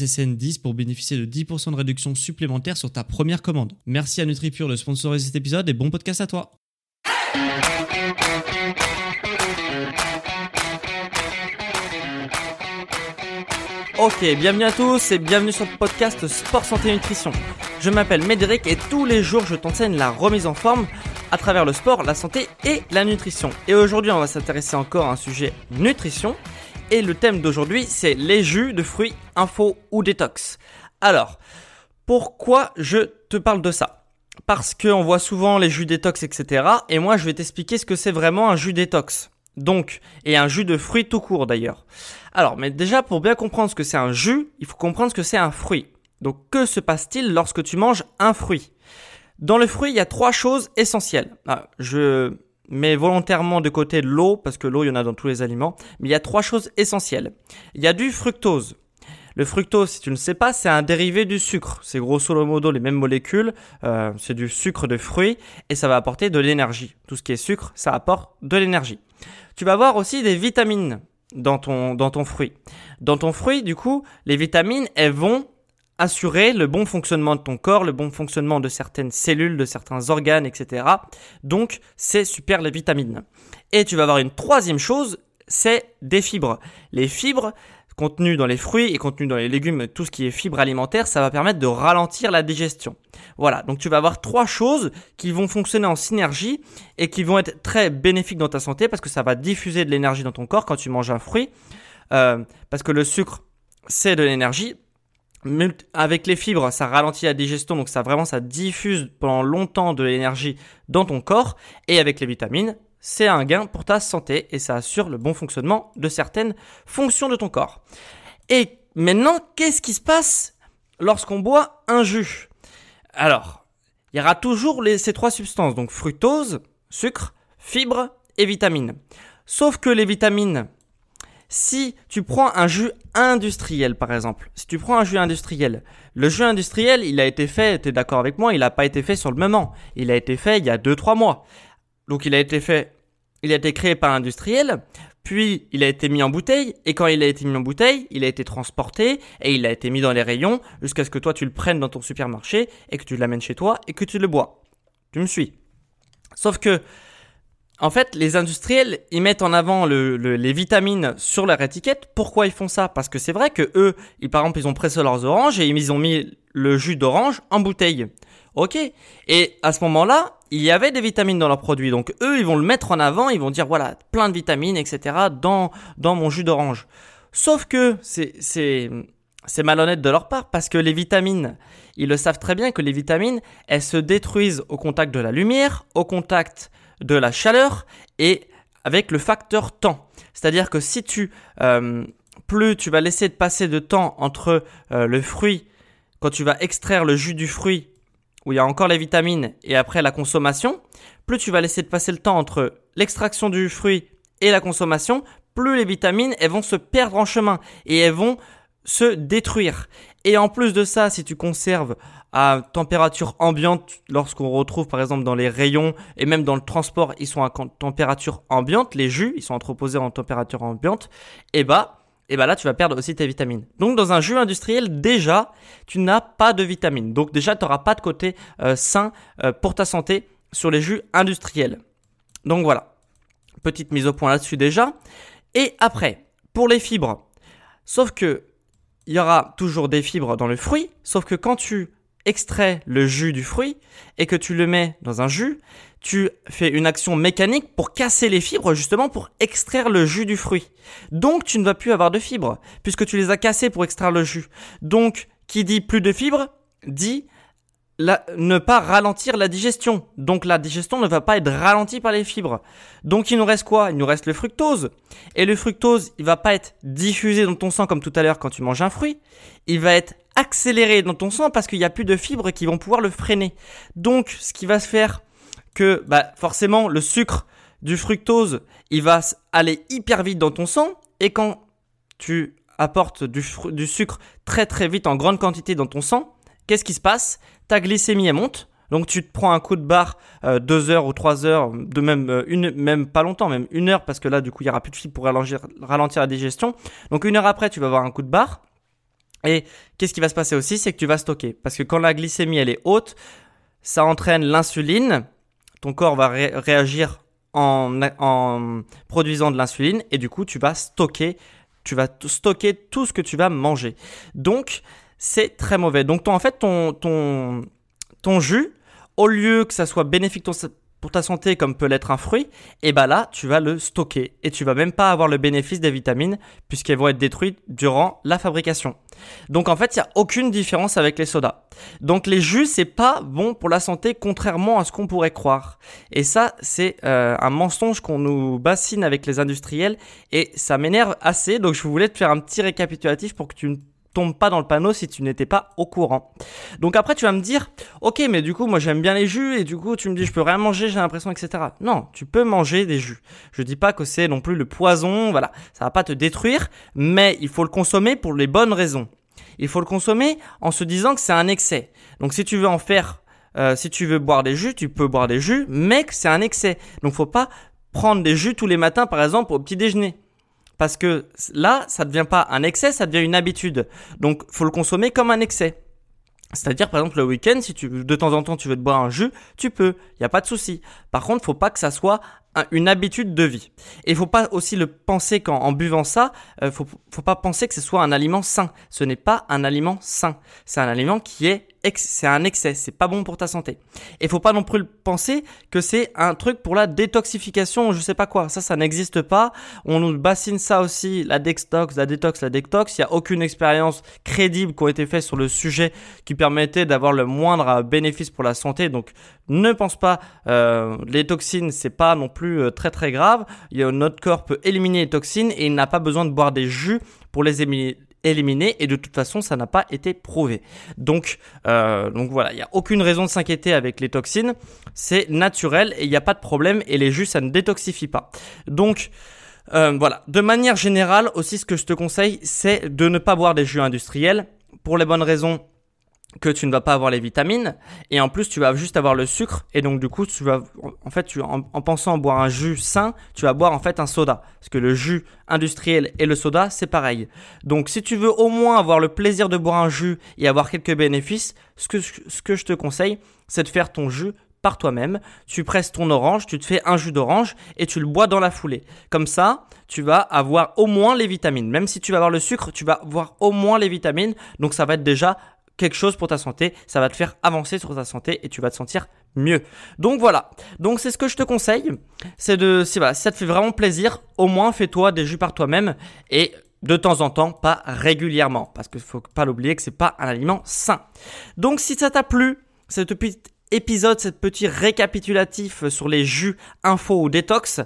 SSN10 pour bénéficier de 10% de réduction supplémentaire sur ta première commande. Merci à NutriPure de sponsoriser cet épisode et bon podcast à toi. Ok, bienvenue à tous et bienvenue sur le podcast Sport Santé Nutrition. Je m'appelle Médéric et tous les jours je t'enseigne la remise en forme à travers le sport, la santé et la nutrition. Et aujourd'hui on va s'intéresser encore à un sujet nutrition et le thème d'aujourd'hui c'est les jus de fruits, info ou détox. Alors, pourquoi je te parle de ça? Parce qu'on voit souvent les jus détox etc. Et moi je vais t'expliquer ce que c'est vraiment un jus détox. Donc, et un jus de fruits tout court d'ailleurs. Alors, mais déjà pour bien comprendre ce que c'est un jus, il faut comprendre ce que c'est un fruit. Donc, que se passe-t-il lorsque tu manges un fruit? Dans le fruit, il y a trois choses essentielles. Ah, je mets volontairement de côté l'eau, parce que l'eau, il y en a dans tous les aliments, mais il y a trois choses essentielles. Il y a du fructose. Le fructose, si tu ne sais pas, c'est un dérivé du sucre. C'est grosso modo les mêmes molécules. Euh, c'est du sucre de fruits et ça va apporter de l'énergie. Tout ce qui est sucre, ça apporte de l'énergie. Tu vas avoir aussi des vitamines dans ton, dans ton fruit. Dans ton fruit, du coup, les vitamines, elles vont assurer le bon fonctionnement de ton corps, le bon fonctionnement de certaines cellules, de certains organes, etc. Donc, c'est super les vitamines. Et tu vas avoir une troisième chose, c'est des fibres. Les fibres, contenu dans les fruits et contenu dans les légumes, tout ce qui est fibres alimentaires, ça va permettre de ralentir la digestion. Voilà, donc tu vas avoir trois choses qui vont fonctionner en synergie et qui vont être très bénéfiques dans ta santé parce que ça va diffuser de l'énergie dans ton corps quand tu manges un fruit. Euh, parce que le sucre, c'est de l'énergie. Avec les fibres, ça ralentit la digestion, donc ça vraiment ça diffuse pendant longtemps de l'énergie dans ton corps. Et avec les vitamines, c'est un gain pour ta santé et ça assure le bon fonctionnement de certaines fonctions de ton corps. Et maintenant, qu'est-ce qui se passe lorsqu'on boit un jus? Alors, il y aura toujours ces trois substances, donc fructose, sucre, fibres et vitamines. Sauf que les vitamines, si tu prends un jus industriel par exemple, si tu prends un jus industriel, le jus industriel, il a été fait, tu es d'accord avec moi, il n'a pas été fait sur le moment, il a été fait il y a 2-3 mois. Donc il a été fait, il a été créé par industriel, puis il a été mis en bouteille, et quand il a été mis en bouteille, il a été transporté, et il a été mis dans les rayons, jusqu'à ce que toi tu le prennes dans ton supermarché, et que tu l'amènes chez toi, et que tu le bois. Tu me suis Sauf que, en fait, les industriels, ils mettent en avant les vitamines sur leur étiquette. Pourquoi ils font ça? Parce que c'est vrai que eux, ils, par exemple, ils ont pressé leurs oranges et ils ont mis le jus d'orange en bouteille. Ok. Et à ce moment-là, il y avait des vitamines dans leurs produits. Donc eux, ils vont le mettre en avant, ils vont dire voilà, plein de vitamines, etc. dans, dans mon jus d'orange. Sauf que c'est, c'est, c'est malhonnête de leur part parce que les vitamines, ils le savent très bien que les vitamines, elles se détruisent au contact de la lumière, au contact de la chaleur et avec le facteur temps. C'est-à-dire que si tu, euh, plus tu vas laisser de passer de temps entre euh, le fruit, quand tu vas extraire le jus du fruit où il y a encore les vitamines et après la consommation, plus tu vas laisser de passer le temps entre l'extraction du fruit et la consommation, plus les vitamines elles vont se perdre en chemin et elles vont se détruire. Et en plus de ça, si tu conserves à température ambiante, lorsqu'on retrouve par exemple dans les rayons et même dans le transport, ils sont à température ambiante, les jus, ils sont entreposés en température ambiante, et eh bah et bah là tu vas perdre aussi tes vitamines. Donc dans un jus industriel déjà tu n'as pas de vitamines. Donc déjà tu n'auras pas de côté euh, sain euh, pour ta santé sur les jus industriels. Donc voilà, petite mise au point là-dessus déjà. Et après, pour les fibres, sauf que il y aura toujours des fibres dans le fruit, sauf que quand tu extrais le jus du fruit et que tu le mets dans un jus, tu fais une action mécanique pour casser les fibres justement pour extraire le jus du fruit. Donc tu ne vas plus avoir de fibres puisque tu les as cassées pour extraire le jus. Donc qui dit plus de fibres dit ne pas ralentir la digestion. Donc la digestion ne va pas être ralentie par les fibres. Donc il nous reste quoi? Il nous reste le fructose. Et le fructose, il va pas être diffusé dans ton sang comme tout à l'heure quand tu manges un fruit. Il va être accéléré dans ton sang parce qu'il n'y a plus de fibres qui vont pouvoir le freiner. Donc ce qui va se faire que bah, forcément le sucre du fructose, il va aller hyper vite dans ton sang. Et quand tu apportes du, sucre très très vite en grande quantité dans ton sang, qu'est-ce qui se passe? Ta glycémie monte. Donc tu te prends un coup de barre euh, deux heures ou trois heures, de même euh, une, même pas longtemps, même une heure parce que là du coup il y aura plus de fibres pour ralentir, ralentir la digestion. Donc une heure après tu vas avoir un coup de barre. Et qu'est-ce qui va se passer aussi, c'est que tu vas stocker parce que quand la glycémie elle est haute, ça entraîne l'insuline. Ton corps va réagir en, produisant de l'insuline et du coup tu vas stocker, tu vas stocker tout ce que tu vas manger. Donc c'est très mauvais. Donc ton, en fait, ton, ton, ton jus, au lieu que ça soit bénéfique pour ta santé comme peut l'être un fruit, et eh ben là, tu vas le stocker et tu vas même pas avoir le bénéfice des vitamines puisqu'elles vont être détruites durant la fabrication. Donc en fait, il y a aucune différence avec les sodas. Donc les jus, c'est pas bon pour la santé contrairement à ce qu'on pourrait croire. Et ça, c'est euh, un mensonge qu'on nous bassine avec les industriels et ça m'énerve assez. Donc je voulais te faire un petit récapitulatif pour que tu tombe pas dans le panneau si tu n'étais pas au courant. Donc après tu vas me dire, ok mais du coup moi j'aime bien les jus et du coup tu me dis je peux rien manger j'ai l'impression etc. Non, tu peux manger des jus. Je dis pas que c'est non plus le poison, voilà, ça va pas te détruire, mais il faut le consommer pour les bonnes raisons. Il faut le consommer en se disant que c'est un excès. Donc si tu veux en faire, euh, si tu veux boire des jus, tu peux boire des jus, mais que c'est un excès. Donc faut pas prendre des jus tous les matins par exemple au petit déjeuner. Parce que là, ça ne devient pas un excès, ça devient une habitude. Donc, faut le consommer comme un excès. C'est-à-dire, par exemple, le week-end, si tu, de temps en temps tu veux te boire un jus, tu peux. Il n'y a pas de souci. Par contre, faut pas que ça soit une habitude de vie. Et il faut pas aussi le penser qu'en en buvant ça, euh, faut, faut pas penser que ce soit un aliment sain. Ce n'est pas un aliment sain. C'est un aliment qui est c'est un excès, c'est pas bon pour ta santé. Et faut pas non plus penser que c'est un truc pour la détoxification, je sais pas quoi. Ça, ça n'existe pas. On nous bassine ça aussi, la detox, la détox, la détox. Il y a aucune expérience crédible qui a été faite sur le sujet qui permettait d'avoir le moindre bénéfice pour la santé. Donc, ne pense pas, euh, les toxines, c'est pas non plus euh, très très grave. notre corps peut éliminer les toxines et il n'a pas besoin de boire des jus pour les éliminer éliminé et de toute façon ça n'a pas été prouvé. Donc, euh, donc voilà, il n'y a aucune raison de s'inquiéter avec les toxines, c'est naturel et il n'y a pas de problème et les jus ça ne détoxifie pas. Donc euh, voilà, de manière générale aussi ce que je te conseille c'est de ne pas boire des jus industriels pour les bonnes raisons que tu ne vas pas avoir les vitamines et en plus tu vas juste avoir le sucre et donc du coup tu vas en fait tu en, pensant boire un jus sain tu vas boire en fait un soda parce que le jus industriel et le soda c'est pareil donc si tu veux au moins avoir le plaisir de boire un jus et avoir quelques bénéfices ce que ce que je te conseille c'est de faire ton jus par toi-même, tu presses ton orange, tu te fais un jus d'orange et tu le bois dans la foulée. Comme ça, tu vas avoir au moins les vitamines. Même si tu vas avoir le sucre, tu vas avoir au moins les vitamines. Donc ça va être déjà quelque chose pour ta santé, ça va te faire avancer sur ta santé et tu vas te sentir mieux. Donc voilà. Donc c'est ce que je te conseille, c'est de si, ça te fait vraiment plaisir, au moins fais-toi des jus par toi-même et de temps en temps, pas régulièrement parce qu'il faut pas l'oublier que c'est pas un aliment sain. Donc si ça t'a plu, cette petit épisode, cette petit récapitulatif sur les jus info ou détox,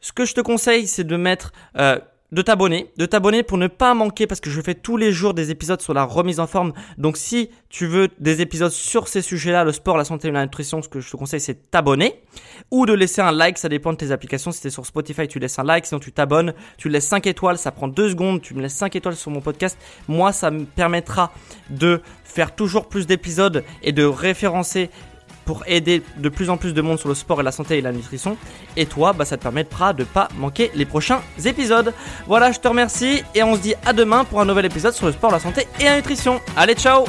ce que je te conseille, c'est de mettre euh, de t'abonner, de t'abonner pour ne pas manquer parce que je fais tous les jours des épisodes sur la remise en forme. Donc si tu veux des épisodes sur ces sujets-là, le sport, la santé et la nutrition, ce que je te conseille c'est t'abonner ou de laisser un like, ça dépend de tes applications. Si tu es sur Spotify, tu laisses un like, sinon tu t'abonnes, tu laisses 5 étoiles, ça prend 2 secondes, tu me laisses 5 étoiles sur mon podcast. Moi, ça me permettra de faire toujours plus d'épisodes et de référencer pour aider de plus en plus de monde sur le sport et la santé et la nutrition. Et toi, bah, ça te permettra de pas manquer les prochains épisodes. Voilà, je te remercie et on se dit à demain pour un nouvel épisode sur le sport, la santé et la nutrition. Allez, ciao